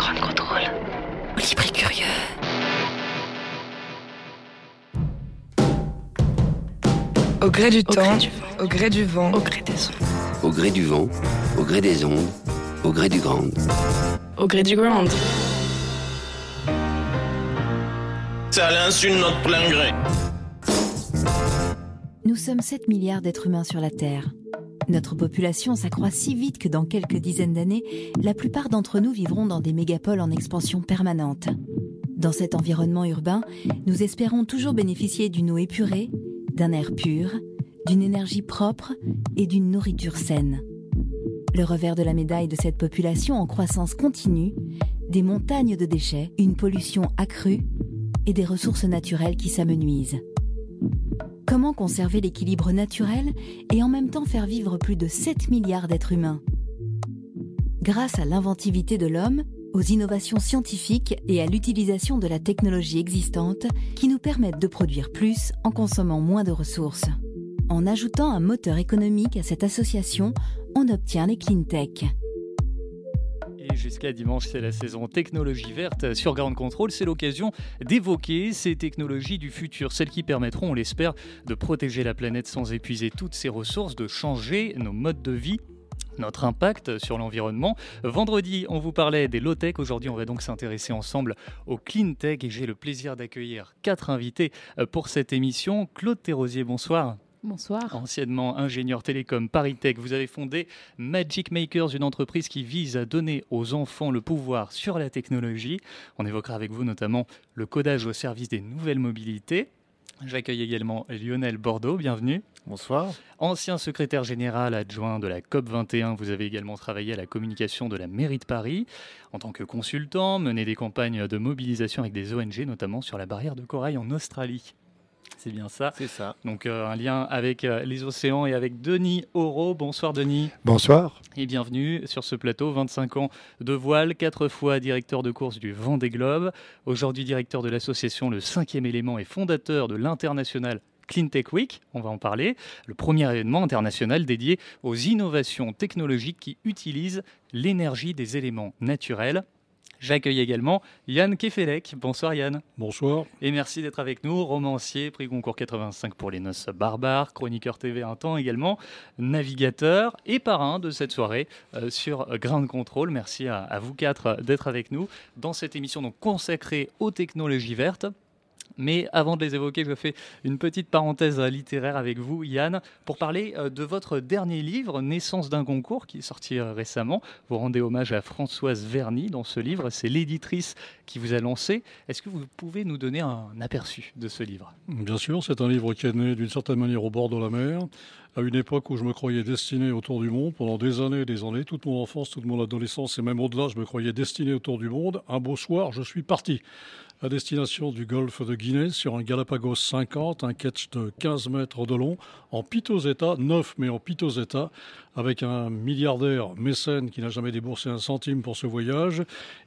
Grand contrôle. Libre et curieux. Au gré du Au temps, gré du vent. au gré du vent, Au gré des ondes. Au gré du vent, au gré des ondes, au gré du grand. Au gré du ground. C'est à l'insu de notre plein gré. Nous sommes 7 milliards d'êtres humains sur la Terre. Notre population s'accroît si vite que dans quelques dizaines d'années, la plupart d'entre nous vivront dans des mégapoles en expansion permanente. Dans cet environnement urbain, nous espérons toujours bénéficier d'une eau épurée, d'un air pur, d'une énergie propre et d'une nourriture saine. Le revers de la médaille de cette population en croissance continue, des montagnes de déchets, une pollution accrue et des ressources naturelles qui s'amenuisent. Comment conserver l'équilibre naturel et en même temps faire vivre plus de 7 milliards d'êtres humains? Grâce à l'inventivité de l'homme, aux innovations scientifiques et à l'utilisation de la technologie existante qui nous permettent de produire plus en consommant moins de ressources. En ajoutant un moteur économique à cette association, on obtient les clean tech. Jusqu'à dimanche, c'est la saison technologie verte sur Ground Control. C'est l'occasion d'évoquer ces technologies du futur, celles qui permettront, on l'espère, de protéger la planète sans épuiser toutes ses ressources, de changer nos modes de vie notre impact sur l'environnement. Vendredi, on vous parlait des low-tech. Aujourd'hui, on va donc s'intéresser ensemble au clean tech et j'ai le plaisir d'accueillir quatre invités pour cette émission. Claude Thérosier, bonsoir. Bonsoir. Anciennement ingénieur télécom Paris-Tech, vous avez fondé Magic Makers, une entreprise qui vise à donner aux enfants le pouvoir sur la technologie. On évoquera avec vous notamment le codage au service des nouvelles mobilités. J'accueille également Lionel Bordeaux, bienvenue. Bonsoir. Ancien secrétaire général adjoint de la COP21, vous avez également travaillé à la communication de la mairie de Paris. En tant que consultant, mené des campagnes de mobilisation avec des ONG, notamment sur la barrière de corail en Australie. C'est bien ça. C'est ça. Donc euh, un lien avec euh, les océans et avec Denis Auro. Bonsoir Denis. Bonsoir. Et bienvenue sur ce plateau. 25 ans de voile, 4 fois directeur de course du Vendée Globe. Aujourd'hui directeur de l'association Le Cinquième Élément et fondateur de l'international Clean Tech Week, on va en parler, le premier événement international dédié aux innovations technologiques qui utilisent l'énergie des éléments naturels. J'accueille également Yann Kefelec. Bonsoir Yann. Bonsoir. Et merci d'être avec nous, romancier, prix Goncourt 85 pour les noces barbares, chroniqueur TV un temps également, navigateur et parrain de cette soirée euh, sur Ground Control. Merci à, à vous quatre d'être avec nous dans cette émission donc consacrée aux technologies vertes. Mais avant de les évoquer, je fais une petite parenthèse littéraire avec vous, Yann, pour parler euh, de votre dernier livre, Naissance d'un concours, qui est sorti euh, récemment. Vous rendez hommage à Françoise Verny dans ce livre. C'est l'éditrice qui vous a lancé. Est-ce que vous pouvez nous donner un aperçu de ce livre? Bien sûr, c'est un livre qui est né d'une certaine manière au bord de la mer, à une époque où je me croyais destiné autour du monde. Pendant des années et des années, toute mon enfance, toute mon adolescence et même au-delà, je me croyais destiné autour du monde. Un beau soir, je suis parti à destination du golfe de Guinée sur un Galapagos 50, un catch de 15 mètres de long, en piteux état, neuf mais en piteux état, avec un milliardaire mécène qui n'a jamais déboursé un centime pour ce voyage,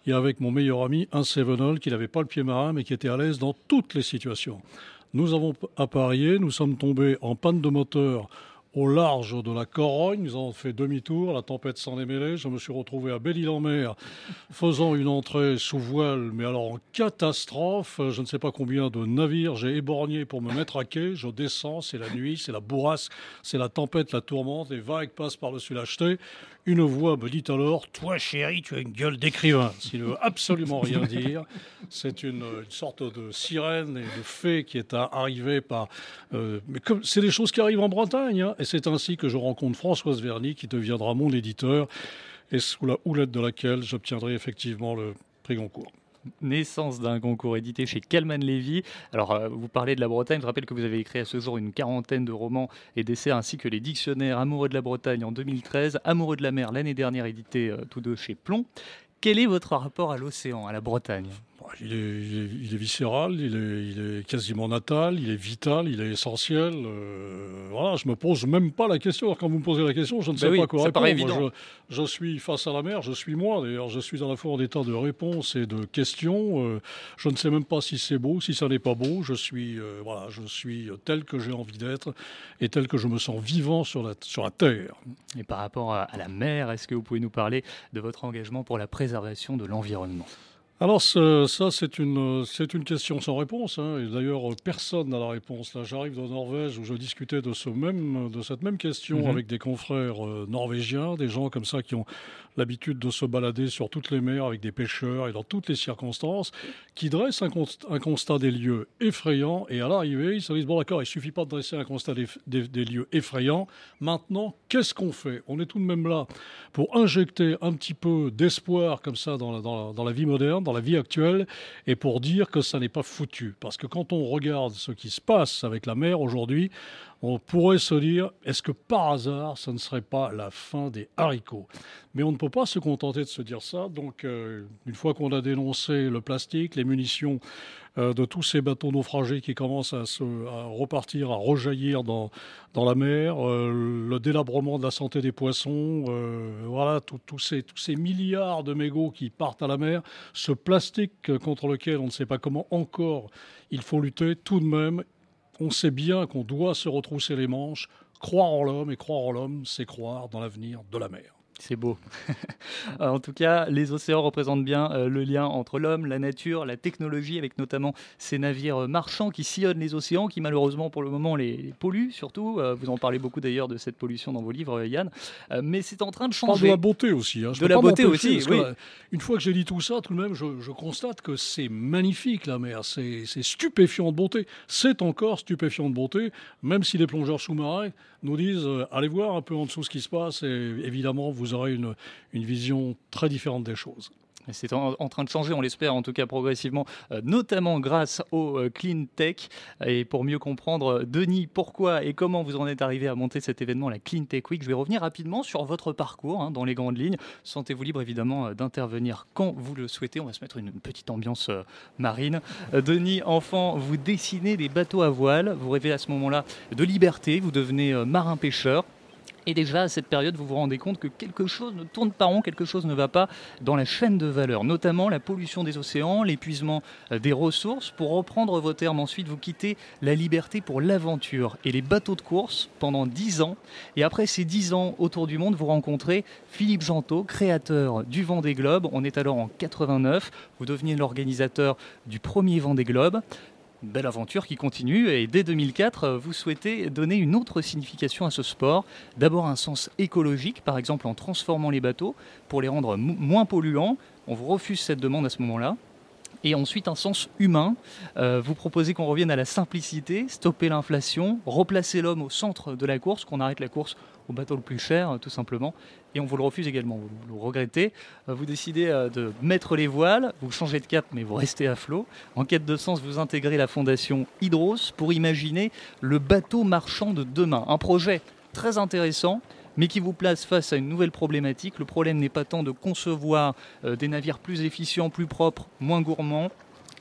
et avec mon meilleur ami, un Sevenol, qui n'avait pas le pied marin mais qui était à l'aise dans toutes les situations. Nous avons apparié, nous sommes tombés en panne de moteur au large de la Corogne. Nous avons fait demi-tour, la tempête s'en est mêlée. Je me suis retrouvé à Belle-Île-en-Mer, faisant une entrée sous voile, mais alors en catastrophe. Je ne sais pas combien de navires j'ai éborgné pour me mettre à quai. Je descends, c'est la nuit, c'est la bourrasque, c'est la tempête, la tourmente, les vagues passent par-dessus l'acheté. Une voix me dit alors Toi, chéri, tu as une gueule d'écrivain. Ce qui ne veut absolument rien dire. C'est une, une, sorte de sirène et de fée qui est arrivée par. Euh, mais comme c'est des choses qui arrivent en Bretagne. Hein, et c'est ainsi que je rencontre Françoise Verny, qui deviendra mon éditeur, et sous la houlette de laquelle j'obtiendrai effectivement le prix Goncourt. Naissance d'un concours édité chez Calman Levy. Alors, euh, vous parlez de la Bretagne. Je rappelle que vous avez écrit à ce jour une quarantaine de romans et d'essais, ainsi que les dictionnaires Amoureux de la Bretagne en 2013, Amoureux de la mer l'année dernière, édité euh, tous deux chez Plomb. Quel est votre rapport à l'océan, à la Bretagne? Il est, viscéral, il est, quasiment natal, il est vital, il est essentiel. Euh, voilà, je me pose même pas la question. quand vous me posez la question, je ne sais ben pas quoi répondre. Évident. Je, suis face à la mer, je suis moi. D'ailleurs, je suis à la fois en état de réponse et de question. Euh, je ne sais même pas si c'est beau, si ça n'est pas beau. Je suis, euh, voilà, je suis tel que j'ai envie d'être et tel que je me sens vivant sur la, sur la terre. Et par rapport à la mer, est-ce que vous pouvez nous parler de votre engagement pour la préservation de l'environnement? Alors ça, c'est une, c'est une question sans réponse. Hein. Et d'ailleurs, personne n'a la réponse. Là, j'arrive de Norvège où je discutais de, ce même, de cette même question mhm. avec des confrères euh, norvégiens, des gens comme ça qui ont l'habitude de se balader sur toutes les mers avec des pêcheurs et dans toutes les circonstances, qui dressent un, constat des lieux effrayants. Et à l'arrivée, ils se disent, bon d'accord, il suffit pas de dresser un constat des, lieux effrayants. Maintenant, qu'est-ce qu'on fait? On est tout de même là pour injecter un petit peu d'espoir comme ça dans la vie moderne, dans la vie actuelle, et pour dire que ça n'est pas foutu. Parce que quand on regarde ce qui se passe avec la mer aujourd'hui, on pourrait se dire, est-ce que par hasard, ça ne serait pas la fin des haricots? Mais on ne peut pas se contenter de se dire ça. Donc, euh, une fois qu'on a dénoncé le plastique, les munitions euh, de tous ces bateaux naufragés qui commencent à, se, repartir, à rejaillir dans, dans la mer, euh, le délabrement de la santé des poissons, voilà, tous ces, tous ces milliards de mégots qui partent à la mer, ce plastique contre lequel on ne sait pas comment encore il faut lutter, tout de même, on sait bien qu'on doit se retrousser les manches, croire en l'homme, et croire en l'homme, c'est croire dans l'avenir de la mer. C'est beau. en tout cas, les océans représentent bien euh, le lien entre l'homme, la nature, la technologie, avec notamment ces navires euh, marchands qui sillonnent les océans, qui malheureusement pour le moment les, polluent surtout. Euh, vous en parlez beaucoup d'ailleurs de cette pollution dans vos livres, Yann. mais c'est en train de changer. de la beauté aussi. Hein. de la beauté aussi, oui. une fois que j'ai dit tout ça, tout de même, je, je constate que c'est magnifique la mer. C'est stupéfiant de beauté. C'est encore stupéfiant de beauté, même si les plongeurs sous-marins nous disent allez voir un peu en dessous ce qui se passe et évidemment vous aurez une, une vision très différente des choses. C'est en, train de changer, on l'espère en tout cas progressivement, euh, notamment grâce au euh, Clean Tech. Et pour mieux comprendre, euh, Denis, pourquoi et comment vous en êtes arrivé à monter cet événement, la Clean Tech Week, je vais revenir rapidement sur votre parcours hein, dans les grandes lignes. Sentez-vous libre évidemment d'intervenir quand vous le souhaitez. On va se mettre une, petite ambiance marine. Denis, enfant, vous dessinez des bateaux à voile. Vous rêvez à ce moment-là de liberté. Vous devenez marin-pêcheur. Et déjà, à cette période, vous vous rendez compte que quelque chose ne tourne pas rond, quelque chose ne va pas dans la chaîne de valeur, notamment la pollution des océans, l'épuisement euh, des ressources. Pour reprendre vos termes, ensuite, vous quittez la liberté pour l'aventure et les bateaux de course pendant 10 ans. Et après ces 10 ans autour du monde, vous rencontrez Philippe Gentot, créateur du Vendée Globe. On est alors en 89. Vous devenez l'organisateur du premier Vendée Globe belle aventure qui continue et dès 2004, vous souhaitez donner une autre signification à ce sport. D'abord un sens écologique, par exemple en transformant les bateaux pour les rendre moins polluants. On vous refuse cette demande à ce moment-là et ensuite un sens humain. Euh, vous proposez qu'on revienne à la simplicité, stopper l'inflation, replacer l'homme au centre de la course, qu'on arrête la course au bateau le plus cher, tout simplement. Et on vous le refuse également, vous le regrettez. Euh, vous décidez euh, de mettre les voiles, vous changez de cap, mais vous restez à flot. En quête de sens, vous intégrez la fondation Hydros pour imaginer le bateau marchand de demain. Un projet très intéressant mais qui vous place face à une nouvelle problématique. Le problème n'est pas tant de concevoir euh, des navires plus efficients, plus propres, moins gourmands,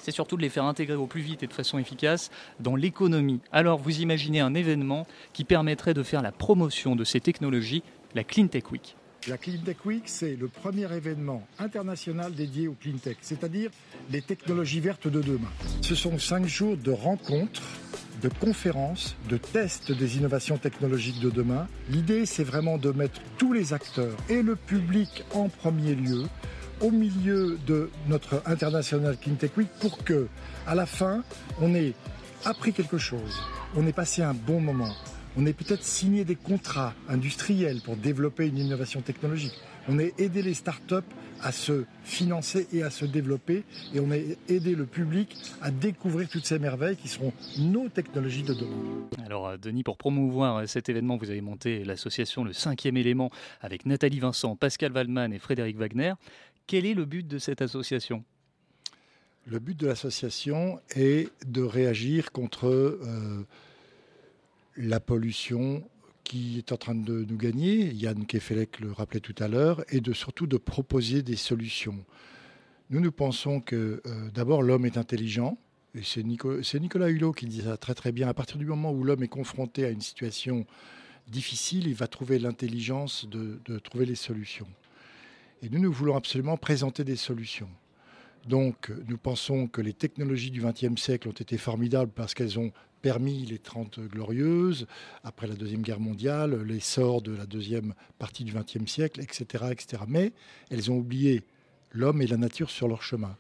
c'est surtout de les faire intégrer au plus vite et de façon efficace dans l'économie. Alors vous imaginez un événement qui permettrait de faire la promotion de ces technologies, la Clean Tech Week. La Clean Tech Week, c'est le premier événement international dédié au Clean Tech, c'est-à-dire les technologies vertes de demain. Ce sont cinq jours de rencontres de conférences, de tests des innovations technologiques de demain. L'idée, c'est vraiment de mettre tous les acteurs et le public en premier lieu au milieu de notre International Tech Week pour que, à la fin, on ait appris quelque chose, on ait passé un bon moment, on ait peut-être signé des contrats industriels pour développer une innovation technologique, on ait aidé les startups à se financer et à se développer. Et on a aidé le public à découvrir toutes ces merveilles qui seront nos technologies de demain. Alors euh, Denis, pour promouvoir euh, cet événement, vous avez monté l'association Le Cinquième Élément avec Nathalie Vincent, Pascal Waldman et Frédéric Wagner. Quel est le but de cette association? Le but de l'association est de réagir contre euh, la pollution qui est en train de nous gagner, Yann Kefelec le rappelait tout à l'heure, et de surtout de proposer des solutions. Nous, nous pensons que euh, d'abord l'homme est intelligent, et c'est Nicolas Hulot qui dit ça très très bien, à partir du moment où l'homme est confronté à une situation difficile, il va trouver l'intelligence de, de trouver les solutions. Et nous, nous voulons absolument présenter des solutions. Donc, nous pensons que les technologies du XXe siècle ont été formidables parce qu'elles ont permis les 30 glorieuses, après la Deuxième Guerre mondiale, l'essor de la deuxième partie du XXe siècle, etc., etc. Mais elles ont oublié l'homme et la nature sur leur chemin.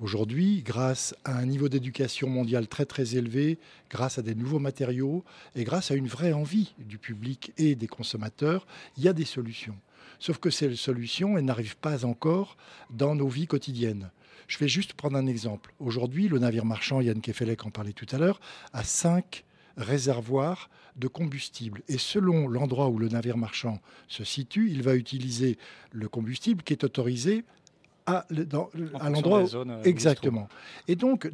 Aujourd'hui, grâce à un niveau d'éducation mondiale très très élevé, grâce à des nouveaux matériaux et grâce à une vraie envie du public et des consommateurs, il y a des solutions. Sauf que ces solutions, elles n'arrivent pas encore dans nos vies quotidiennes. Je vais juste prendre un exemple. Aujourd'hui, le navire marchand, Yann Kefelec en parlait tout à l'heure, a cinq réservoirs de combustible. Et selon l'endroit où le navire marchand se situe, il va utiliser le combustible qui est autorisé à, l'endroit euh, exactement. Et donc,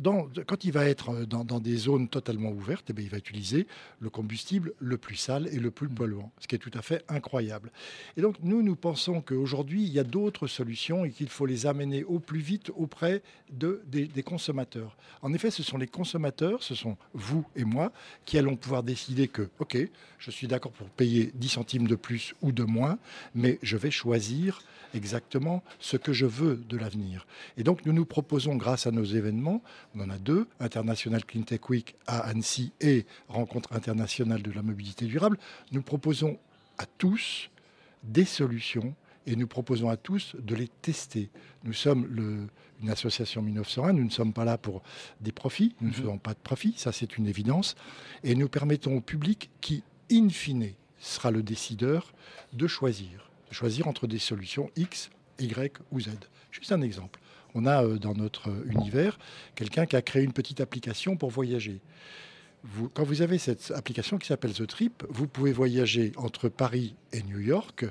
quand il va être euh, dans, des zones totalement ouvertes, eh bien, il va utiliser le combustible le plus sale et le plus polluant, ce qui est tout à fait incroyable. Et donc, nous, nous pensons qu'aujourd'hui, il y a d'autres solutions et qu'il faut les amener au plus vite auprès de, des, des, consommateurs. En effet, ce sont les consommateurs, ce sont vous et moi, qui allons pouvoir décider que, OK, je suis d'accord pour payer 10 centimes de plus ou de moins, mais je vais choisir exactement ce que je veux de l'avenir. Et donc nous nous proposons, grâce à nos événements, on en a deux, International Clean Tech Week à Annecy et Rencontre internationale de la mobilité durable, nous proposons à tous des solutions et nous proposons à tous de les tester. Nous sommes le, une association 1901, nous ne sommes pas là pour des profits, nous ne mhm. faisons pas de profits, ça c'est une évidence, et nous permettons au public qui, in fine, sera le décideur, de choisir, de choisir entre des solutions X, Y ou Z. Juste un exemple. On a euh, dans notre euh, univers quelqu'un qui a créé une petite application pour voyager. quand vous avez cette application qui s'appelle The Trip, vous pouvez voyager entre Paris et New York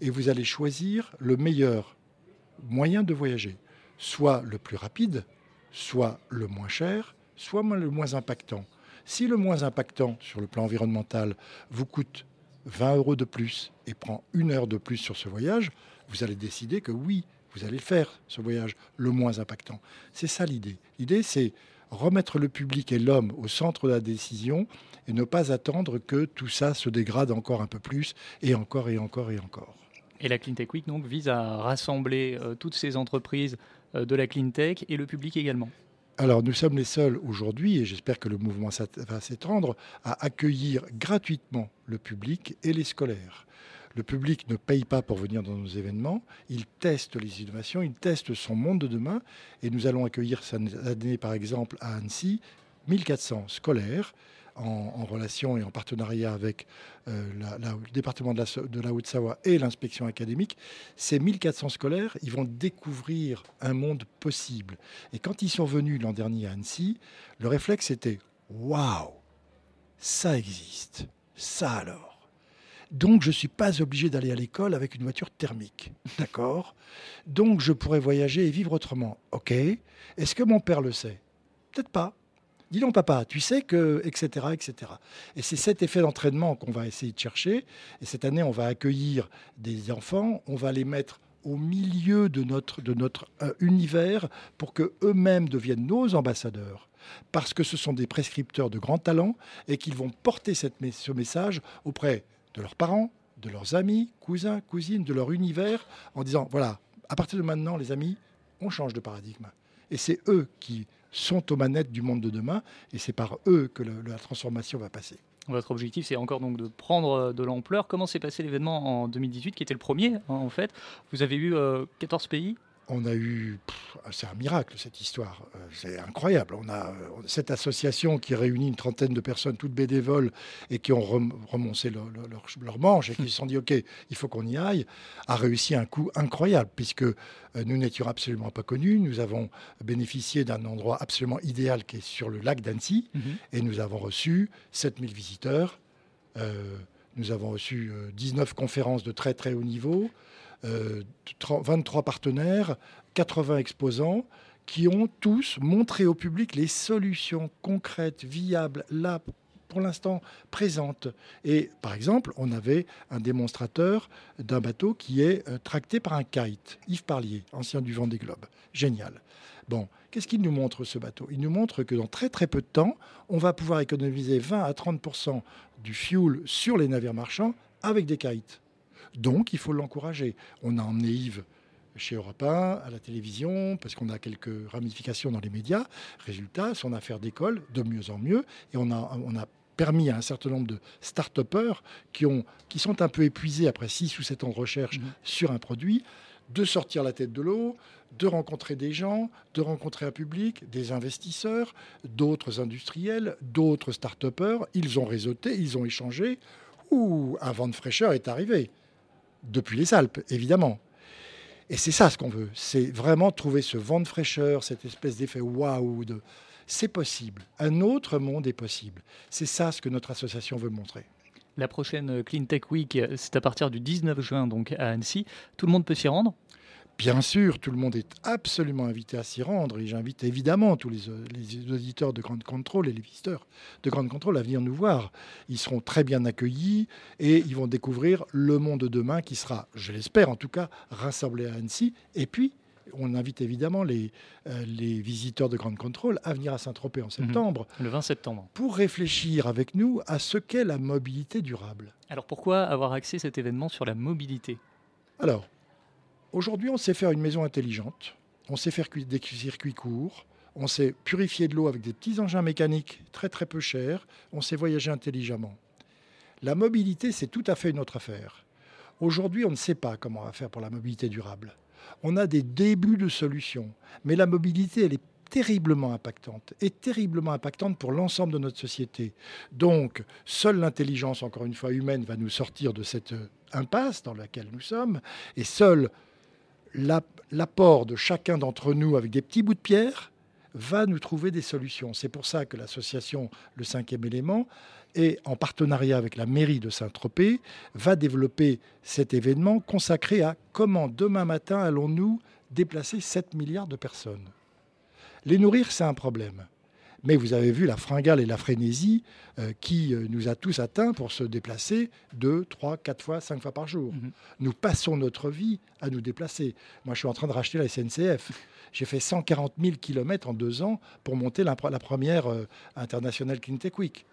et vous allez choisir le meilleur moyen de voyager. Soit le plus rapide, soit le moins cher, soit le moins impactant. Si le moins impactant sur le plan environnemental vous coûte 20 euros de plus et prend une heure de plus sur ce voyage, vous allez décider que oui, vous allez faire, ce voyage le moins impactant. C'est ça l'idée. L'idée, c'est remettre le public et l'homme au centre de la décision et ne pas attendre que tout ça se dégrade encore un peu plus et encore et encore et encore. Et la CleanTech Week donc, vise à rassembler euh, toutes ces entreprises euh, de la CleanTech et le public également. Alors nous sommes les seuls aujourd'hui, et j'espère que le mouvement va s'étendre, à accueillir gratuitement le public et les scolaires. Le public ne paye pas pour venir dans nos événements. Il teste les innovations, il teste son monde de demain. Et nous allons accueillir cette année, par exemple, à Annecy, 1400 scolaires en, relation et en partenariat avec euh, le département de la, de la Haute-Savoie et l'inspection académique, ces 1400 scolaires, ils vont découvrir un monde possible. Et quand ils sont venus l'an dernier à Annecy, le réflexe était Waouh, ça existe, ça alors. Donc, je ne suis pas obligé d'aller à l'école avec une voiture thermique. D'accord? Donc, je pourrais voyager et vivre autrement. OK? Est-ce que mon père le sait? Peut-être pas. Dis donc, papa, tu sais que, etc., etc. Et c'est cet effet d'entraînement qu'on va essayer de chercher. Et cette année, on va accueillir des enfants, on va les mettre au milieu de notre, de notre euh, univers pour que eux-mêmes deviennent nos ambassadeurs. Parce que ce sont des prescripteurs de grands talents et qu'ils vont porter cette, ce message auprès de leurs parents, de leurs amis, cousins, cousines, de leur univers, en disant, voilà, à partir de maintenant, les amis, on change de paradigme. Et c'est eux qui sont aux manettes du monde de demain, et c'est par eux que la transformation va passer. Votre objectif, c'est encore donc de prendre euh, de l'ampleur. Comment s'est passé l'événement en 2018, qui était le premier, hein, en fait? Vous avez eu 14 euh, pays on a eu, c'est un miracle cette histoire, euh, c'est incroyable. On a cette association qui réunit une trentaine de personnes, toutes bénévoles, et qui ont remoncé leur, leur, manche et qui se sont dit ok, il faut qu'on y aille, a réussi un coup incroyable puisque euh, nous n'étions absolument pas connus. Nous avons bénéficié d'un endroit absolument idéal qui est sur le lac d'Annecy mhm. et nous avons reçu 7000 visiteurs. Euh, nous avons reçu 19 conférences de très très haut niveau. 23 euh, partenaires, 80 exposants qui ont tous montré au public les solutions concrètes, viables, là, pour l'instant présentes. Et par exemple, on avait un démonstrateur d'un bateau qui est euh, tracté par un kite, Yves Parlier, ancien du Vendée Globe. Génial. Bon, qu'est-ce qu'il nous montre ce bateau? Il nous montre que dans très très peu de temps, on va pouvoir économiser 20 à 30% du fuel sur les navires marchands avec des kites. Donc il faut l'encourager. On a emmené Yves chez Europe 1, à la télévision, parce qu'on a quelques ramifications dans les médias. Résultat, son affaire d'école de mieux en mieux. Et on a, on a permis à un certain nombre de start-upers qui, ont, qui sont un peu épuisés après 6 ou 7 ans de recherche mmh. sur un produit de sortir la tête de l'eau, de rencontrer des gens, de rencontrer un public, des investisseurs, d'autres industriels, d'autres start-upers. Ils ont réseauté, ils ont échangé. Ouh, un vent de fraîcheur est arrivé. Depuis les Alpes, évidemment. Et c'est ça ce qu'on veut. C'est vraiment trouver ce vent de fraîcheur, cette espèce d'effet waouh. C'est possible. Un autre monde est possible. C'est ça ce que notre association veut montrer. La prochaine Clean Tech Week, c'est à partir du 19 juin donc à Annecy. Tout le monde peut s'y rendre? Bien sûr, tout le monde est absolument invité à s'y rendre et j'invite évidemment tous les, auditeurs de Grande Contrôle et les visiteurs de Grande Contrôle à venir nous voir. Ils seront très bien accueillis et ils vont découvrir le monde de demain qui sera, je l'espère en tout cas, rassemblé à Annecy. Et puis, on invite évidemment les, euh, les visiteurs de Grande Contrôle à venir à Saint-Tropez en mhm. septembre. Le 20 septembre. Pour réfléchir avec nous à ce qu'est la mobilité durable. Alors pourquoi avoir axé cet événement sur la mobilité? Alors, Aujourd'hui, on sait faire une maison intelligente, on sait faire des circuits courts, on sait purifier de l'eau avec des petits engins mécaniques très très peu chers, on sait voyager intelligemment. La mobilité, c'est tout à fait une autre affaire. Aujourd'hui, on ne sait pas comment on va faire pour la mobilité durable. On a des débuts de solutions, mais la mobilité, elle est terriblement impactante et terriblement impactante pour l'ensemble de notre société. Donc, seule l'intelligence, encore une fois humaine, va nous sortir de cette impasse dans laquelle nous sommes, et seule l'apport de chacun d'entre nous avec des petits bouts de pierre va nous trouver des solutions. C'est pour ça que l'association Le Cinquième élément, et en partenariat avec la mairie de Saint-Tropez, va développer cet événement consacré à comment demain matin allons-nous déplacer 7 milliards de personnes. Les nourrir, c'est un problème. Mais vous avez vu la fringale et la frénésie euh, qui euh, nous a tous atteints pour se déplacer deux, trois, quatre fois, cinq fois par jour. Mhm. Nous passons notre vie à nous déplacer. Moi, je suis en train de racheter la SNCF. J'ai fait 140 000 km en deux ans pour monter la, première euh, internationale Clean Tech Week.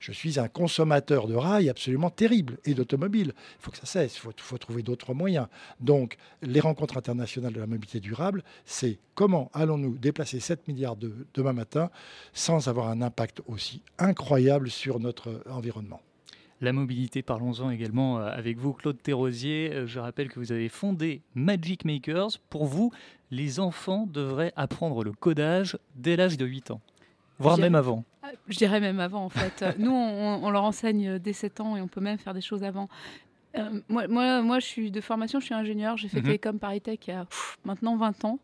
Je suis un consommateur de rails absolument terrible et d'automobiles. Il faut que ça cesse, il faut, trouver d'autres moyens. Donc, les rencontres internationales de la mobilité durable, c'est comment allons-nous déplacer 7 milliards de, demain matin sans avoir un impact aussi incroyable sur notre environnement. La mobilité, parlons-en également euh, avec vous, Claude Thérosier. Euh, je rappelle que vous avez fondé Magic Makers. Pour vous, les enfants devraient apprendre le codage dès l'âge de 8 ans, voire même avant. Je dirais même avant, en fait. Nous, on, leur enseigne dès 7 ans et on peut même faire des choses avant. Euh, moi, moi, moi, je suis de formation, je suis ingénieur. J'ai fait mm Télécom Paris Tech il y a maintenant 20 ans.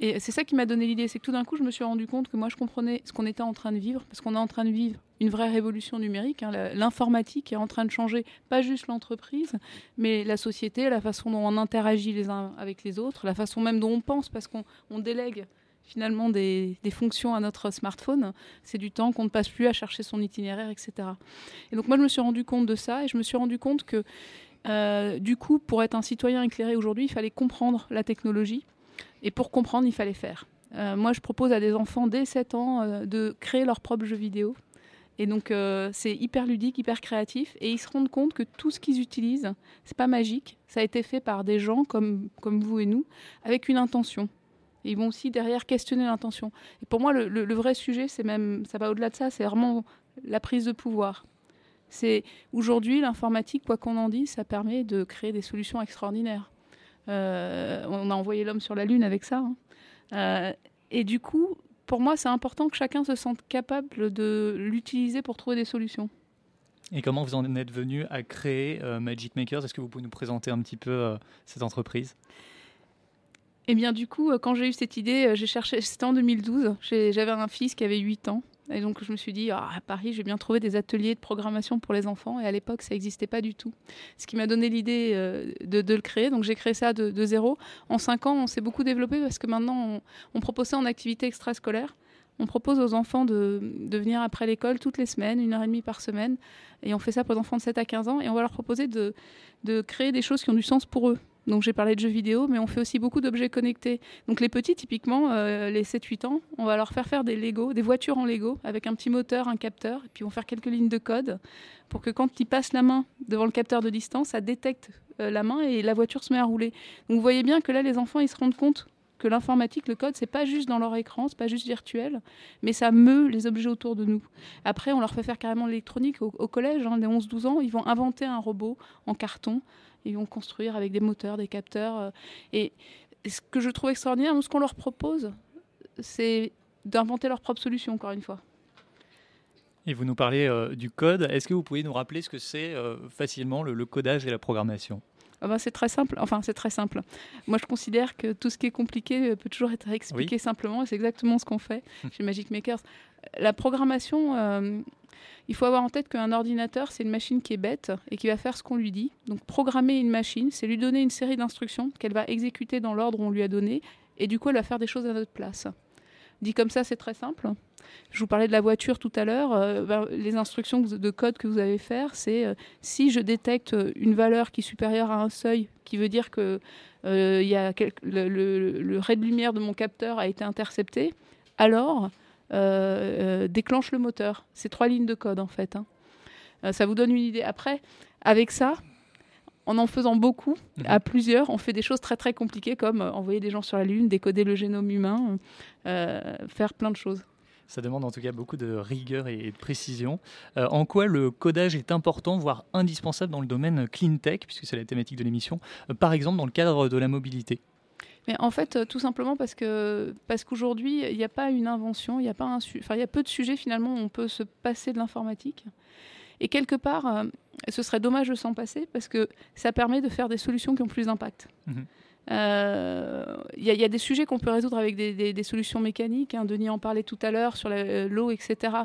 Et c'est ça qui m'a donné l'idée. C'est que tout d'un coup, je me suis rendu compte que moi, je comprenais ce qu'on était en train de vivre, parce qu'on est en train de vivre une vraie révolution numérique. Hein. L'informatique est en train de changer, pas juste l'entreprise, mais la société, la façon dont on interagit les uns avec les autres, la façon même dont on pense, parce qu'on délègue finalement des, fonctions à notre smartphone. C'est du temps qu'on ne passe plus à chercher son itinéraire, etc. Et donc moi, je me suis rendu compte de ça et je me suis rendu compte que euh, du coup, pour être un citoyen éclairé aujourd'hui, il fallait comprendre la technologie. Et pour comprendre, il fallait faire. Euh, moi, je propose à des enfants dès 7 ans euh, de créer leur propre jeu vidéo. Et donc, c'est hyper ludique, hyper créatif. Et ils se rendent compte que tout ce qu'ils utilisent, c'est pas magique. Ça a été fait par des gens comme, comme vous et nous, avec une intention ils vont aussi derrière questionner l'intention. Et pour moi, le, vrai sujet, c'est même, ça va au-delà de ça, c'est vraiment la prise de pouvoir. C'est aujourd'hui l'informatique, quoi qu'on en dise, ça permet de créer des solutions extraordinaires. Euh, on a envoyé l'homme sur la lune avec ça. Hein. Euh, et du coup, pour moi, c'est important que chacun se sente capable de l'utiliser pour trouver des solutions. Et comment vous en êtes venu à créer euh, Magic Makers? Est-ce que vous pouvez nous présenter un petit peu cette entreprise? Eh bien, du coup, euh, quand j'ai eu cette idée, euh, j'ai cherché. C'était en 2012. J'avais un fils qui avait 8 ans. Et donc je me suis dit, ah, à Paris, j'ai bien trouvé des ateliers de programmation pour les enfants. Et à l'époque, ça n'existait pas du tout. Ce qui m'a donné l'idée euh, de, le créer. Donc j'ai créé ça de, zéro. En cinq ans, on s'est beaucoup développé parce que maintenant, on, propose ça en activité extrascolaire. On propose aux enfants de, de venir après l'école toutes les semaines, une heure et demie par semaine. Et on fait ça pour les enfants de 7 à 15 ans. Et on va leur proposer de, de créer des choses qui ont du sens pour eux. Donc j'ai parlé de jeux vidéo, mais on fait aussi beaucoup d'objets connectés. Donc les petits, typiquement, euh, les 7-8 ans, on va leur faire faire des Lego, des voitures en Lego, avec un petit moteur, un capteur, et puis on va faire quelques lignes de code pour que quand ils passent la main devant le capteur de distance, ça détecte euh, la main et la voiture se met à rouler. Donc vous voyez bien que là, les enfants, ils se rendent compte que l'informatique, le code, c'est pas juste dans leur écran, c'est pas juste virtuel, mais ça meut les objets autour de nous. Après, on leur fait faire carrément l'électronique au, collège, hein, des 11-12 ans, ils vont inventer un robot en carton ils vont construire avec des moteurs, des capteurs. Euh, et ce que je trouve extraordinaire, ce qu'on leur propose, c'est d'inventer leur propre solution, encore une fois. Et vous nous parlez euh, du code. Est-ce que vous pouvez nous rappeler ce que c'est euh, facilement le, codage et la programmation? Ah ben, c'est très simple. Enfin, c'est très simple. Moi, je considère que tout ce qui est compliqué peut toujours être expliqué simplement. Et c'est exactement ce qu'on fait chez Magic Makers. La programmation, il faut avoir en tête qu'un ordinateur, c'est une machine qui est bête et qui va faire ce qu'on lui dit. Donc programmer une machine, c'est lui donner une série d'instructions qu'elle va exécuter dans l'ordre où on lui a donné, et du coup, elle va faire des choses à notre place. Dit comme ça, c'est très simple. Je vous parlais de la voiture tout à l'heure. Euh, ben, les instructions de code que vous allez faire, c'est euh, si je détecte une valeur qui est supérieure à un seuil, qui veut dire que euh, y a le, ray de lumière de mon capteur a été intercepté, alors euh, euh, déclenche le moteur. C'est trois lignes de code en fait. Hein. Euh, ça vous donne une idée. Après, avec ça, en en faisant beaucoup, mhm. à plusieurs, on fait des choses très très compliquées comme envoyer des gens sur la Lune, décoder le génome humain, faire plein de choses. Ça demande en tout cas beaucoup de rigueur et de précision. en quoi le codage est important, voire indispensable dans le domaine clean tech, puisque c'est la thématique de l'émission, par exemple dans le cadre de la mobilité? Mais en fait, euh, tout simplement parce que parce qu'aujourd'hui, il n'y a pas une invention, il y a pas un, enfin, il y a peu de sujets finalement où on peut se passer de l'informatique. Et quelque part, euh, ce serait dommage de s'en passer parce que ça permet de faire des solutions qui ont plus d'impact. Mhm. Euh, il y, a des sujets qu'on peut résoudre avec des, solutions mécaniques. Hein. Denis en parlait tout à l'heure sur l'eau, etc.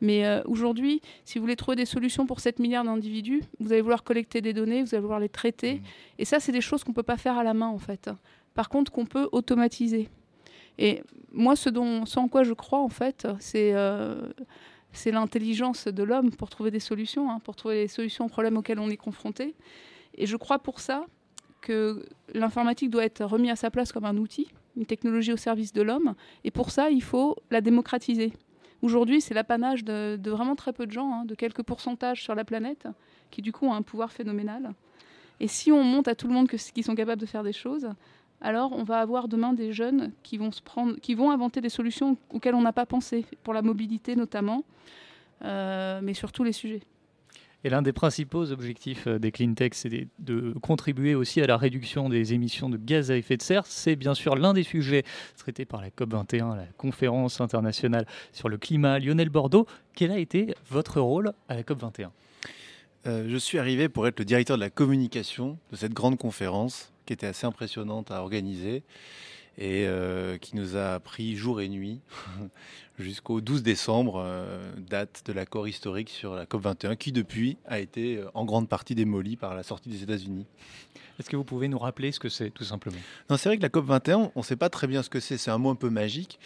Mais aujourd'hui, si vous voulez trouver des solutions pour 7 milliards d'individus, vous allez vouloir collecter des données, vous allez vouloir les traiter. Mhm. Et ça, c'est des choses qu'on ne peut pas faire à la main, en fait par contre qu'on peut automatiser. Et moi, ce, dont, en quoi je crois, en fait, c'est euh, l'intelligence de l'homme pour trouver des solutions, hein, pour trouver les solutions aux problèmes auxquels on est confronté. Et je crois pour ça que l'informatique doit être remise à sa place comme un outil, une technologie au service de l'homme. Et pour ça, il faut la démocratiser. Aujourd'hui, c'est l'apanage de, vraiment très peu de gens, hein, de quelques pourcentages sur la planète, qui du coup ont un pouvoir phénoménal. Et si on monte à tout le monde qu'ils sont capables de faire des choses, alors on va avoir demain des jeunes qui vont, se prendre, qui vont inventer des solutions auxquelles on n'a pas pensé, pour la mobilité notamment, euh, mais sur tous les sujets. Et l'un des principaux objectifs euh, des Clean Tech, c'est de contribuer aussi à la réduction des émissions de gaz à effet de serre. C'est bien sûr l'un des sujets traités par la COP21, la conférence internationale sur le climat Lionel Bordeaux. Quel a été votre rôle à la COP21 euh, Je suis arrivé pour être le directeur de la communication de cette grande conférence qui était assez impressionnante à organiser et euh, qui nous a pris jour et nuit jusqu'au 12 décembre, euh, date de l'accord historique sur la COP21, qui depuis a été euh, en grande partie démoli par la sortie des États-Unis. Est-ce que vous pouvez nous rappeler ce que c'est, tout simplement? Non, c'est vrai que la COP21, on ne sait pas très bien ce que c'est, c'est un mot un peu magique.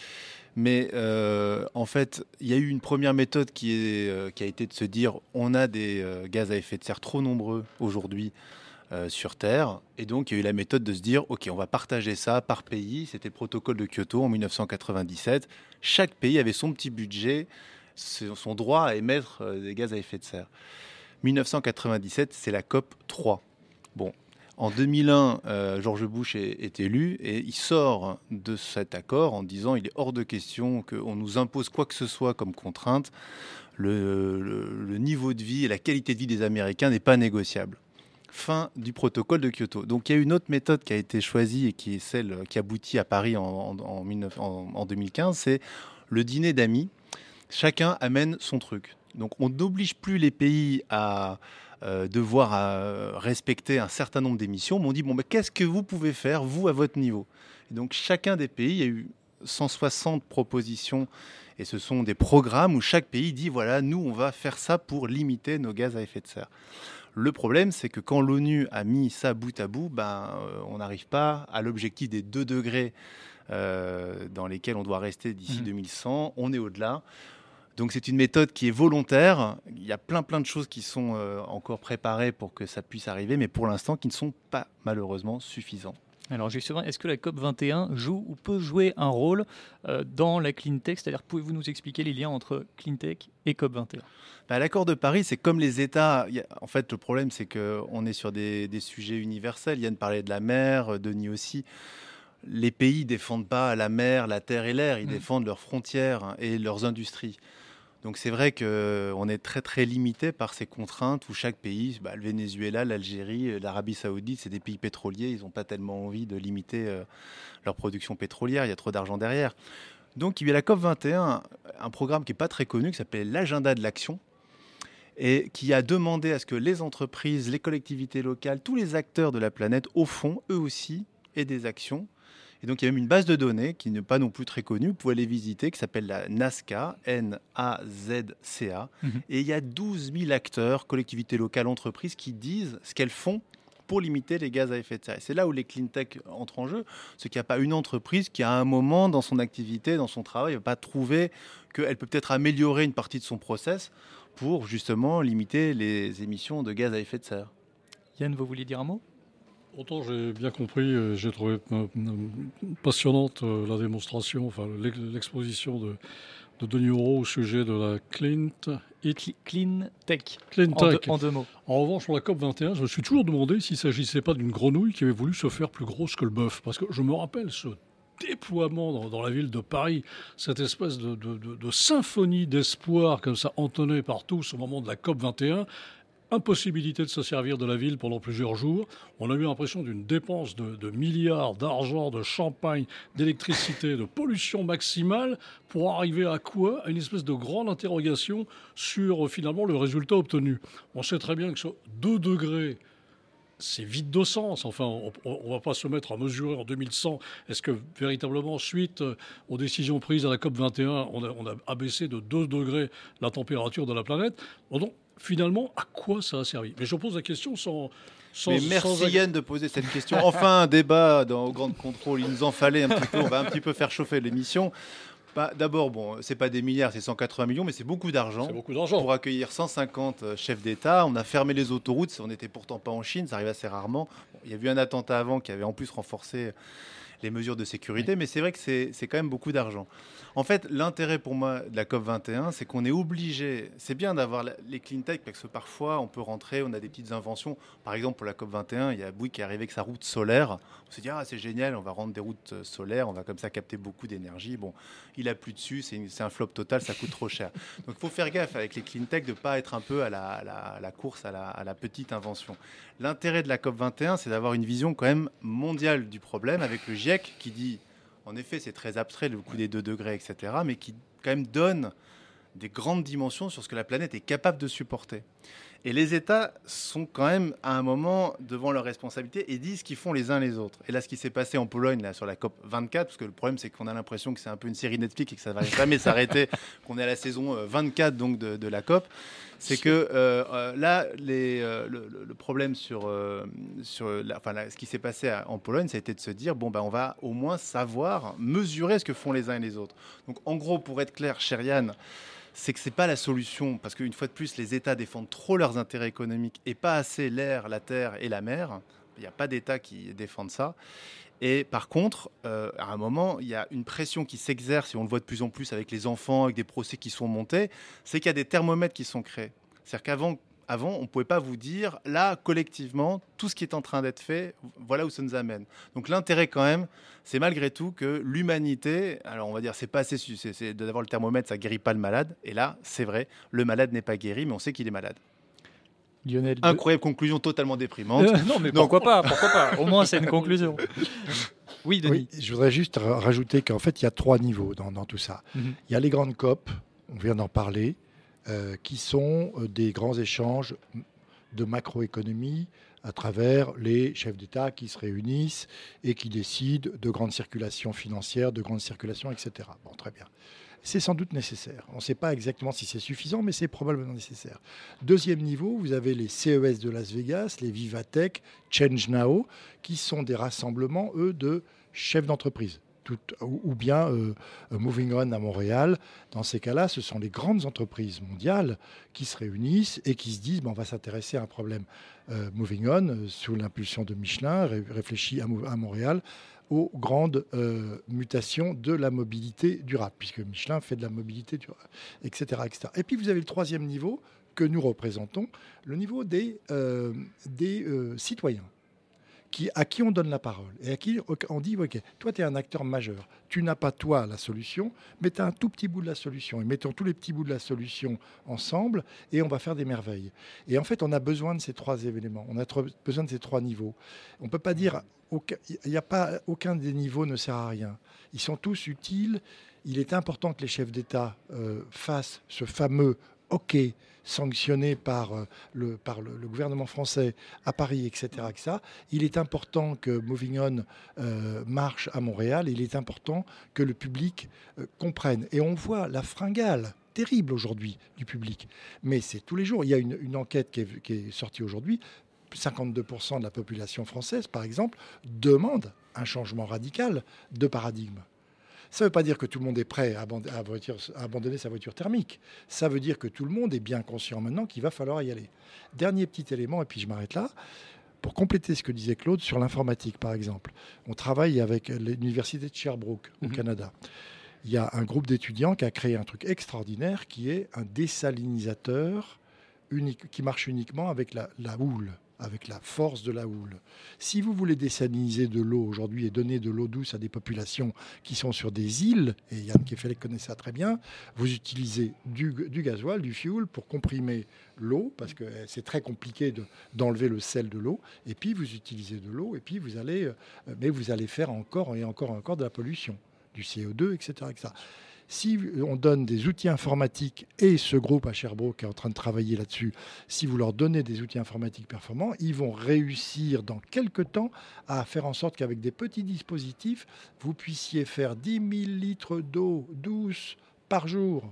Mais en fait, il y a eu une première méthode qui, est, qui a été de se dire on a des gaz à effet de serre trop nombreux aujourd'hui euh, sur Terre. Et donc, il y a eu la méthode de se dire, OK, on va partager ça par pays. C'était le protocole de Kyoto en 1997. Chaque pays avait son petit budget, son droit à émettre euh, des gaz à effet de serre. 1997, c'est la COP 3. Bon, en 2001, euh, George Bush est, élu et il sort de cet accord en disant il est hors de question qu'on nous impose quoi que ce soit comme contrainte. le, niveau de vie et la qualité de vie des Américains n'est pas négociable fin du protocole de Kyoto. Donc il y a une autre méthode qui a été choisie et qui est celle qui aboutit à Paris en, 2015, c'est le dîner d'amis. Chacun amène son truc. Donc on n'oblige plus les pays à euh, devoir euh, respecter un certain nombre d'émissions, mais on dit bon, mais qu'est-ce que vous pouvez faire, vous, à votre niveau? Et donc chacun des pays, a eu 160 propositions et ce sont des programmes où chaque pays dit voilà, nous, on va faire ça pour limiter nos gaz à effet de serre. Le problème, c'est que quand l'ONU a mis ça bout à bout, ben, euh, on n'arrive pas à l'objectif des 2 degrés euh, dans lesquels on doit rester d'ici 2100. Mmh. On est au-delà. Donc c'est une méthode qui est volontaire. Il y a plein plein de choses qui sont euh, encore préparées pour que ça puisse arriver, mais pour l'instant qui ne sont pas malheureusement suffisants. Alors justement, est-ce que la COP 21 joue ou peut jouer un rôle euh, dans la clean tech? C'est-à-dire, pouvez-vous nous expliquer les liens entre clean tech et COP 21 bah, L'accord de Paris, c'est comme les États. en fait, le problème, c'est qu'on est sur des, des, sujets universels. Yann parlait de la mer, Denis aussi. Les pays défendent pas la mer, la terre et l'air. Ils mmh. défendent leurs frontières et leurs industries. Donc c'est vrai qu'on est très très limité par ces contraintes où chaque pays, bah, le Venezuela, l'Algérie, l'Arabie saoudite, c'est des pays pétroliers, ils n'ont pas tellement envie de limiter euh, leur production pétrolière, il y a trop d'argent derrière. Donc il y a la COP21, un programme qui n'est pas très connu, qui s'appelle l'agenda de l'action, et qui a demandé à ce que les entreprises, les collectivités locales, tous les acteurs de la planète, au fond, eux aussi, aient des actions et donc il y a même une base de données qui n'est pas non plus très connue, vous pouvez aller visiter, qui s'appelle la NASCA, N-A-Z-C-A. Mhm. Et il y a 12 000 acteurs, collectivités locales, entreprises, qui disent ce qu'elles font pour limiter les gaz à effet de serre. C'est là où les clean tech entrent en jeu, c'est qu'il n'y a pas une entreprise qui, à un moment dans son activité, dans son travail, ne va pas trouver qu'elle peut peut-être améliorer une partie de son process pour justement limiter les émissions de gaz à effet de serre. Yann, vous vouliez dire un mot? Autant j'ai bien compris, j'ai trouvé euh, passionnante euh, la démonstration, enfin l'exposition de, de Denis Euro au sujet de la clean, clean tech. Clean tech. En, deux, mots. En revanche, sur la COP 21, je me suis toujours demandé s'il ne s'agissait pas d'une grenouille qui avait voulu se faire plus grosse que le bœuf. Parce que je me rappelle ce déploiement dans, la ville de Paris, cette espèce de, de, de symphonie d'espoir comme ça entonnée par tous au moment de la COP 21, impossibilité de se servir de la ville pendant plusieurs jours. On a eu l'impression d'une dépense de, milliards d'argent, de champagne, d'électricité, de pollution maximale pour arriver à quoi? À une espèce de grande interrogation sur finalement le résultat obtenu. On sait très bien que sur 2 degrés, c'est vide de sens. Enfin, on ne va pas se mettre à mesurer en 2100. Est-ce que véritablement, suite aux décisions prises à la COP 21, on a, on a abaissé de 2 degrés la température de la planète? Finalement, à quoi ça a servi? Mais je pose la question sans. sans Mais merci Yann de poser cette question. Enfin, un débat dans Grand Contrôle. Il nous en fallait un petit peu. On va un petit peu faire chauffer l'émission. Bah, D'abord, bon, c'est pas des milliards, c'est 180 millions, mais c'est beaucoup d'argent. beaucoup d'argent. Pour accueillir 150 euh, chefs d'État, on a fermé les autoroutes. On n'était pourtant pas en Chine, ça arrive assez rarement. il y a eu un attentat avant qui avait en plus renforcé les mesures de sécurité, mais c'est vrai que c'est quand même beaucoup d'argent. En fait, l'intérêt pour moi de la COP 21, c'est qu'on est obligé. C'est bien d'avoir les clean tech parce que parfois on peut rentrer, on a des petites inventions. Par exemple, pour la COP 21, il y a Bouygues qui est arrivé avec sa route solaire. On s'est dit ah c'est génial, on va rendre des routes euh, solaires, on va comme ça capter beaucoup d'énergie. Bon, il a plus dessus, c'est un flop total, ça coûte trop cher. Donc il faut faire gaffe avec les clean tech de pas être un peu à la, course à la, à la petite invention. L'intérêt de la COP 21, c'est d'avoir une vision quand même mondiale du problème avec le Qui dit en effet, c'est très abstrait, le coup des 2 degrés, etc., mais qui quand même donne des grandes dimensions sur ce que la planète est capable de supporter. Et les États sont quand même à un moment devant leurs responsabilités et disent ce qu'ils font les uns les autres. Et là, ce qui s'est passé en Pologne là, sur la COP 24, parce que le problème c'est qu'on a l'impression que c'est un peu une série Netflix et que ça va jamais s'arrêter, qu'on est à la saison 24 euh, donc de, la COP, c'est que euh, euh, là, les, le, problème sur, sur enfin, ce qui s'est passé en Pologne, ça a été de se dire bon ben on va au moins savoir mesurer ce que font les uns et les autres. Donc en gros, pour être clair, cher Yann, c'est que ce n'est pas la solution, parce qu'une fois de plus, les États défendent trop leurs intérêts économiques et pas assez l'air, la terre et la mer. Il n'y a pas d'État qui défendent ça. Et par contre, euh, à un moment, il y a une pression qui s'exerce, et on le voit de plus en plus avec les enfants, avec des procès qui sont montés, c'est qu'il y a des thermomètres qui sont créés. C'est-à-dire qu'avant avant, on ne pouvait pas vous dire, là, collectivement, tout ce qui est en train d'être fait, voilà où ça nous amène. Donc l'intérêt quand même, c'est malgré tout que l'humanité, alors on va dire, c'est pas assez, c'est d'avoir le thermomètre, ça guérit pas le malade. Et là, c'est vrai, le malade n'est pas guéri, mais on sait qu'il est malade. Lionel. Incroyable conclusion totalement déprimante. Euh, non, mais pourquoi pas, pourquoi pas Au moins, c'est une conclusion. Oui, Denis. je voudrais juste rajouter qu'en fait, il y a trois niveaux dans, tout ça. Mhm. Il y a les grandes COP, on vient d'en parler. Euh, qui sont euh, des grands échanges de macroéconomie à travers les chefs d'État qui se réunissent et qui décident de grandes circulations financières, de grandes circulations, etc. Bon, très bien. C'est sans doute nécessaire. On ne sait pas exactement si c'est suffisant, mais c'est probablement nécessaire. Deuxième niveau, vous avez les CES de Las Vegas, les Vivatech, Change Now, qui sont des rassemblements, eux, de chefs d'entreprise ou bien euh, euh, Moving On à Montréal. Dans ces cas-là, ce sont les grandes entreprises mondiales qui se réunissent et qui se disent on va s'intéresser à un problème. Euh, Moving On, sous l'impulsion de Michelin, réfléchit à, Montréal aux grandes mutations de la mobilité durable, puisque Michelin fait de la mobilité durable, etc.. Et puis vous avez le troisième niveau que nous représentons, le niveau des citoyens à qui on donne la parole et à qui on dit, OK, toi, tu es un acteur majeur. Tu n'as pas, toi, la solution, mais tu as un tout petit bout de la solution. Et mettons tous les petits bouts de la solution ensemble et on va faire des merveilles. Et en fait, on a besoin de ces trois éléments. On a besoin de ces trois niveaux. On ne peut pas dire, il n'y a pas, aucun des niveaux ne sert à rien. Ils sont tous utiles. Il est important que les chefs d'État euh, fassent ce fameux OK sanctionné par, euh, le, gouvernement français à Paris, etc., il est important que Moving On euh, marche à Montréal. Il est important que le public euh, comprenne. Et on voit la fringale terrible aujourd'hui du public. Mais c'est tous les jours. Il y a une, enquête qui est sortie aujourd'hui. 52% de la population française, par exemple, demande un changement radical de paradigme. Ça ne veut pas dire que tout le monde est prêt à abandonner sa voiture thermique. Ça veut dire que tout le monde est bien conscient maintenant qu'il va falloir y aller. Dernier petit élément, et puis je m'arrête là. Pour compléter ce que disait Claude sur l'informatique, par exemple, on travaille avec l'université de Sherbrooke au mhm. Canada. Il y a un groupe d'étudiants qui a créé un truc extraordinaire qui est un désalinisateur unique, qui marche uniquement avec la houle avec la force de la houle. Si vous voulez désaliniser de l'eau aujourd'hui et donner de l'eau douce à des populations qui sont sur des îles, et Yann Kefelec connaît ça très bien, vous utilisez du, gasoil, du fuel pour comprimer l'eau, parce que c'est très compliqué d'enlever le sel de l'eau, et puis vous utilisez de l'eau, et puis vous allez, euh, mais vous allez faire encore et encore et encore de la pollution, du CO2, etc. etc. Si on donne des outils informatiques, et ce groupe à Sherbrooke est en train de travailler là-dessus, si vous leur donnez des outils informatiques performants, ils vont réussir dans quelques temps à faire en sorte qu'avec des petits dispositifs, vous puissiez faire 10 000 litres d'eau douce par jour.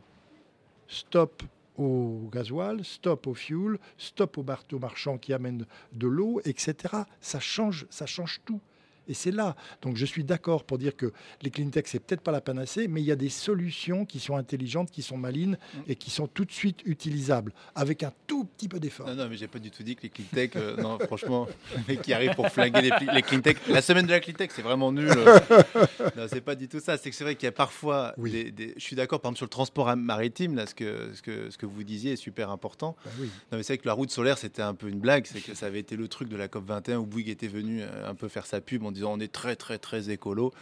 Stop au gasoil, stop au fuel, stop au bateau marchand qui amène de l'eau, etc. Ça change, ça change tout. Et c'est là. Donc je suis d'accord pour dire que les clean tech, c'est peut-être pas la panacée, mais il y a des solutions qui sont intelligentes, qui sont malines mm. et qui sont tout de suite utilisables, avec un tout petit peu d'effort. Non, non, mais j'ai pas du tout dit que les clean tech, euh, non, franchement, les qui arrivent pour flinguer les, clean tech. La semaine de la clean tech, c'est vraiment nul. non, c'est pas du tout ça. C'est que c'est vrai qu'il y a parfois des, Je suis d'accord, par exemple, sur le transport maritime, là, ce que, ce que, ce que vous disiez est super important. Bah oui. Non, mais c'est vrai que la route solaire, c'était un peu une blague. C'est que ça avait été le truc de la COP 21 où Bouygues était venu euh, un peu faire sa pub disant on est très très très écolo.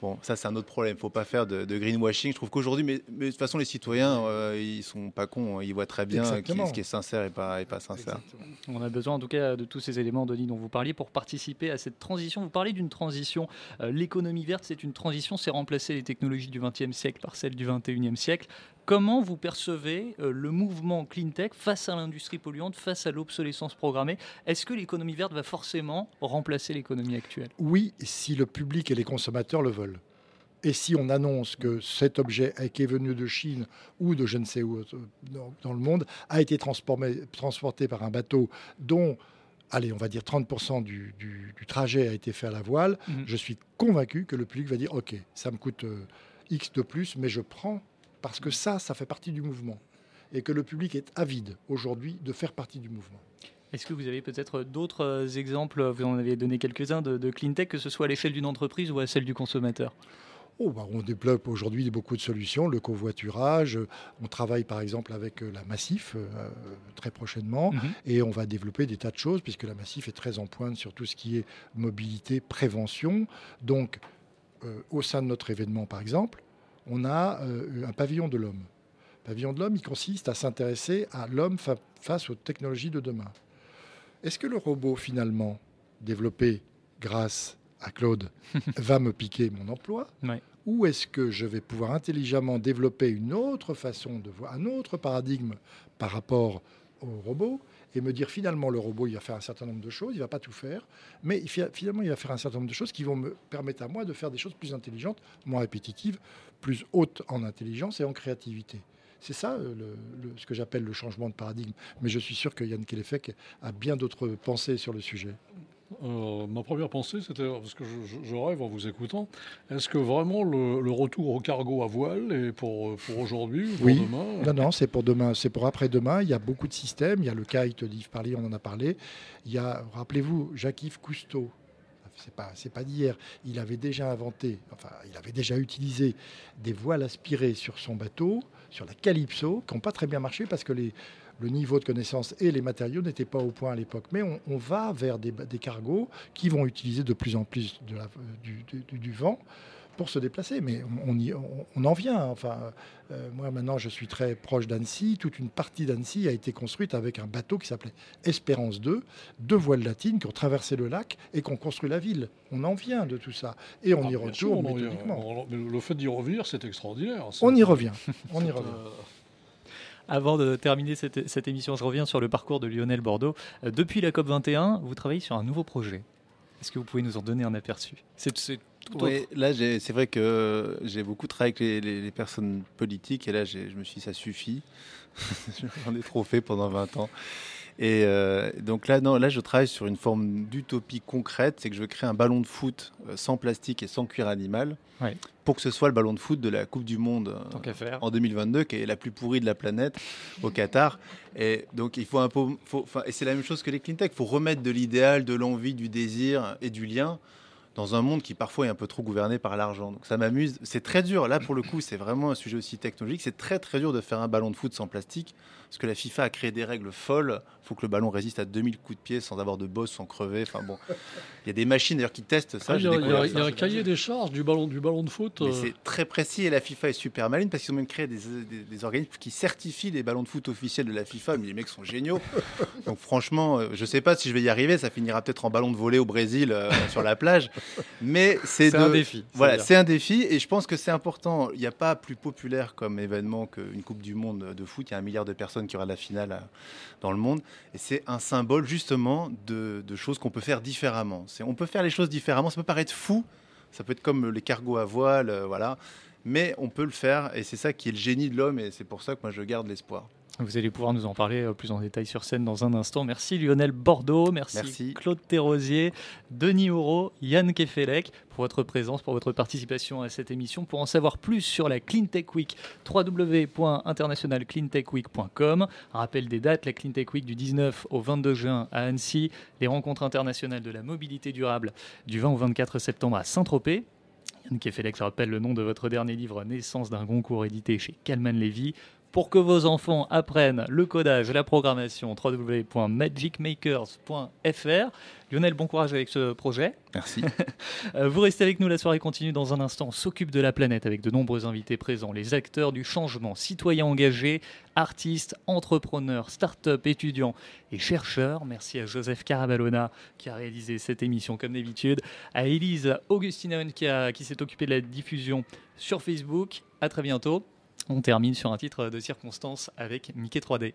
Bon, ça c'est un autre problème. Il ne faut pas faire de, greenwashing. Je trouve qu'aujourd'hui, mais, de toute façon, les citoyens, euh, ils sont pas cons. Hein. Ils voient très bien ce qui est sincère et pas, et pas sincère. On a besoin en tout cas de tous ces éléments, Denis, dont vous parliez, pour participer à cette transition. Vous parlez d'une transition. Euh, l'économie verte, c'est une transition. C'est remplacer les technologies du XXe siècle par celles du XXIe siècle. Comment vous percevez euh, le mouvement clean tech face à l'industrie polluante, face à l'obsolescence programmée? Est-ce que l'économie verte va forcément remplacer l'économie actuelle? Oui, si le public et les consommateurs le veulent. Et si on annonce que cet objet qui est venu de Chine ou de je ne sais où euh, dans le monde a été transporté par un bateau dont allez, on va dire 30% du, trajet a été fait à la voile, mhm. je suis convaincu que le public va dire, OK, ça me coûte euh, X de plus, mais je prends parce que ça, ça fait partie du mouvement. Et que le public est avide aujourd'hui de faire partie du mouvement. Est-ce que vous avez peut-être d'autres euh, exemples, vous en avez donné quelques-uns, de, de clean tech, que ce soit à l'échelle d'une entreprise ou à celle du consommateur? Oh, bah, on développe aujourd'hui beaucoup de solutions, le covoiturage. On travaille par exemple avec euh, la Massif euh, très prochainement mhm. et on va développer des tas de choses puisque la Massif est très en pointe sur tout ce qui est mobilité, prévention. Donc, au sein de notre événement par exemple, on a euh, un pavillon de l'homme. Pavillon de l'homme, il consiste à s'intéresser à l'homme face aux technologies de demain. Est-ce que le robot, finalement, développé grâce à Claude, va me piquer mon emploi Ou est-ce que je vais pouvoir intelligemment développer une autre façon de voir, un autre paradigme par rapport au robot et me dire finalement le robot il va faire un certain nombre de choses, il va pas tout faire, mais finalement il va faire un certain nombre de choses qui vont me permettre à moi de faire des choses plus intelligentes, moins répétitives, plus hautes en intelligence et en créativité. C'est ça euh, ce que j'appelle le changement de paradigme. Mais je suis sûr que Yann Kelefek a bien d'autres pensées sur le sujet. Euh, ma première pensée, c'était, parce que je, rêve en vous écoutant, est-ce que vraiment le, retour au cargo à voile est pour, pour aujourd'hui ou oui. pour demain? Non, non, c'est pour demain, c'est pour après-demain. Il y a beaucoup de systèmes. Il y a le kite d'Yves Parly, on en a parlé. Il y a, rappelez-vous, Jacques-Yves Cousteau, c'est pas, c'est pas d'hier. Il avait déjà inventé, enfin, il avait déjà utilisé des voiles aspirées sur son bateau, sur la Calypso, qui n'ont pas très bien marché parce que les, le niveau de connaissance et les matériaux n'étaient pas au point à l'époque. Mais on, va vers des, cargos qui vont utiliser de plus en plus de la, du, vent pour se déplacer. Mais on, on, en vient. Enfin, euh, moi maintenant, je suis très proche d'Annecy. Toute une partie d'Annecy a été construite avec un bateau qui s'appelait Espérance 2, deux voiles latines qui ont traversé le lac et qui ont construit la ville. On en vient de tout ça. Et on ah, y retourne méthodiquement. le fait d'y revenir, c'est extraordinaire. On y revient. On y revient. Avant de terminer cette, émission, je reviens sur le parcours de Lionel Bordeaux. Euh, depuis la COP21, vous travaillez sur un nouveau projet. Est-ce que vous pouvez nous en donner un aperçu? C'est, oui, là, c'est vrai que j'ai beaucoup travaillé avec les, personnes politiques et là, je me suis dit, ça suffit. J'en ai trop fait pendant 20 ans. Et euh, donc là, non, là, je travaille sur une forme d'utopie concrète, c'est que je veux créer un ballon de foot euh, sans plastique et sans cuir animal, pour que ce soit le ballon de foot de la Coupe du Monde euh, en 2022, qui est la plus pourrie de la planète au Qatar. Et donc il faut un peu, et c'est la même chose que les clean tech, il faut remettre de l'idéal, de l'envie, du désir et du lien dans un monde qui parfois est un peu trop gouverné par l'argent. Donc ça m'amuse. C'est très dur. Là, pour le coup, c'est vraiment un sujet aussi technologique. C'est très très dur de faire un ballon de foot sans plastique parce que la FIFA a créé des règles folles. Il faut que le ballon résiste à 2000 coups de pied sans avoir de bosse, sans crever. Enfin bon, il y a des machines d'ailleurs qui testent ça. Ah, il y a, un cahier des charges du ballon, du ballon de foot. Euh. C'est très précis et la FIFA est super maline parce qu'ils ont même créé des, des, organismes qui certifient les ballons de foot officiels de la FIFA. Mais les mecs sont géniaux. Donc franchement, euh, je sais pas si je vais y arriver. Ça finira peut-être en ballon de volée au Brésil euh, sur la plage. Mais c'est un défi. Voilà, c'est un défi et je pense que c'est important. Il n'y a pas plus populaire comme événement qu'une Coupe du Monde de foot. Il y a un milliard de personnes qui aura la finale euh, dans le monde. Et c'est un symbole justement de, choses qu'on peut faire différemment. On peut faire les choses différemment. Ça peut paraître fou. Ça peut être comme les cargos à voile, euh, voilà. Mais on peut le faire et c'est ça qui est le génie de l'homme et c'est pour ça que moi je garde l'espoir. Vous allez pouvoir nous en parler euh, plus en détail sur scène dans un instant. Merci Lionel Bordeaux, merci, Claude Thérosier, Denis Auro, Yann Kefelec pour votre présence, pour votre participation à cette émission. Pour en savoir plus sur la CleanTech Week, www.internationalcleantechweek.com. Rappel des dates, la CleanTech Week du 19 au 22 juin à Annecy, les rencontres internationales de la mobilité durable du 20 au 24 septembre à Saint-Tropez. Yann Kefelec, je rappelle le nom de votre dernier livre, Naissance d'un concours édité chez Calman Levy pour que vos enfants apprennent le codage et la programmation www.magicmakers.fr. Lionel, bon courage avec ce projet. Merci. Euh, vous restez avec nous, la soirée continue dans un instant. On s'occupe de la planète avec de nombreux invités présents, les acteurs du changement, citoyens engagés, artistes, entrepreneurs, start-up, étudiants et chercheurs. Merci à Joseph Carabalona qui a réalisé cette émission comme d'habitude, à Elise Augustinen qui, qui s'est occupée de la diffusion sur Facebook. À très bientôt. On termine sur un titre de circonstance avec Mickey 3D.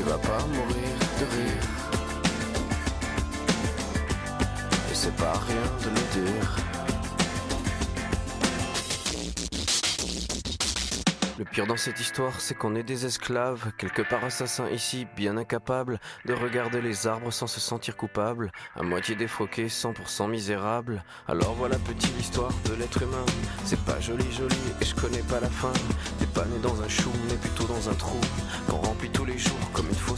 Tu vas pas mourir de rire. Et c'est pas rien de le dire. Le pire dans cette histoire, c'est qu'on est des esclaves, quelque part assassins ici, bien incapables de regarder les arbres sans se sentir coupables, à moitié défroqués, 100% misérables. Alors voilà petite l'histoire de l'être humain. C'est pas joli joli et je connais pas la fin. T'es pas né dans un chou, mais plutôt dans un trou qu'on remplit tous les jours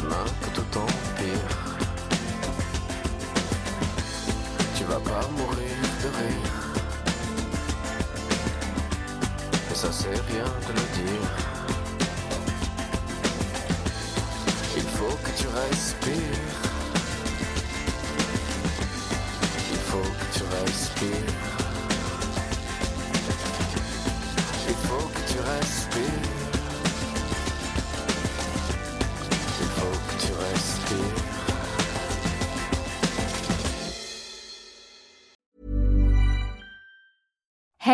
Demain tout empire. Tu vas pas mourir de rire. Et ça c'est rien de le dire. Il faut que tu respires. Il faut que tu respires.